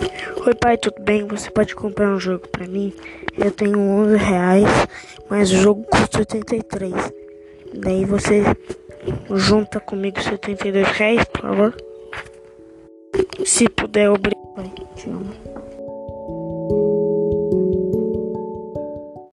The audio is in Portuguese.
Oi pai, tudo bem? Você pode comprar um jogo pra mim? Eu tenho 11 reais, mas o jogo custa 83. Daí você junta comigo 72 reais, por favor? Se puder, obrigado. Pai, te amo.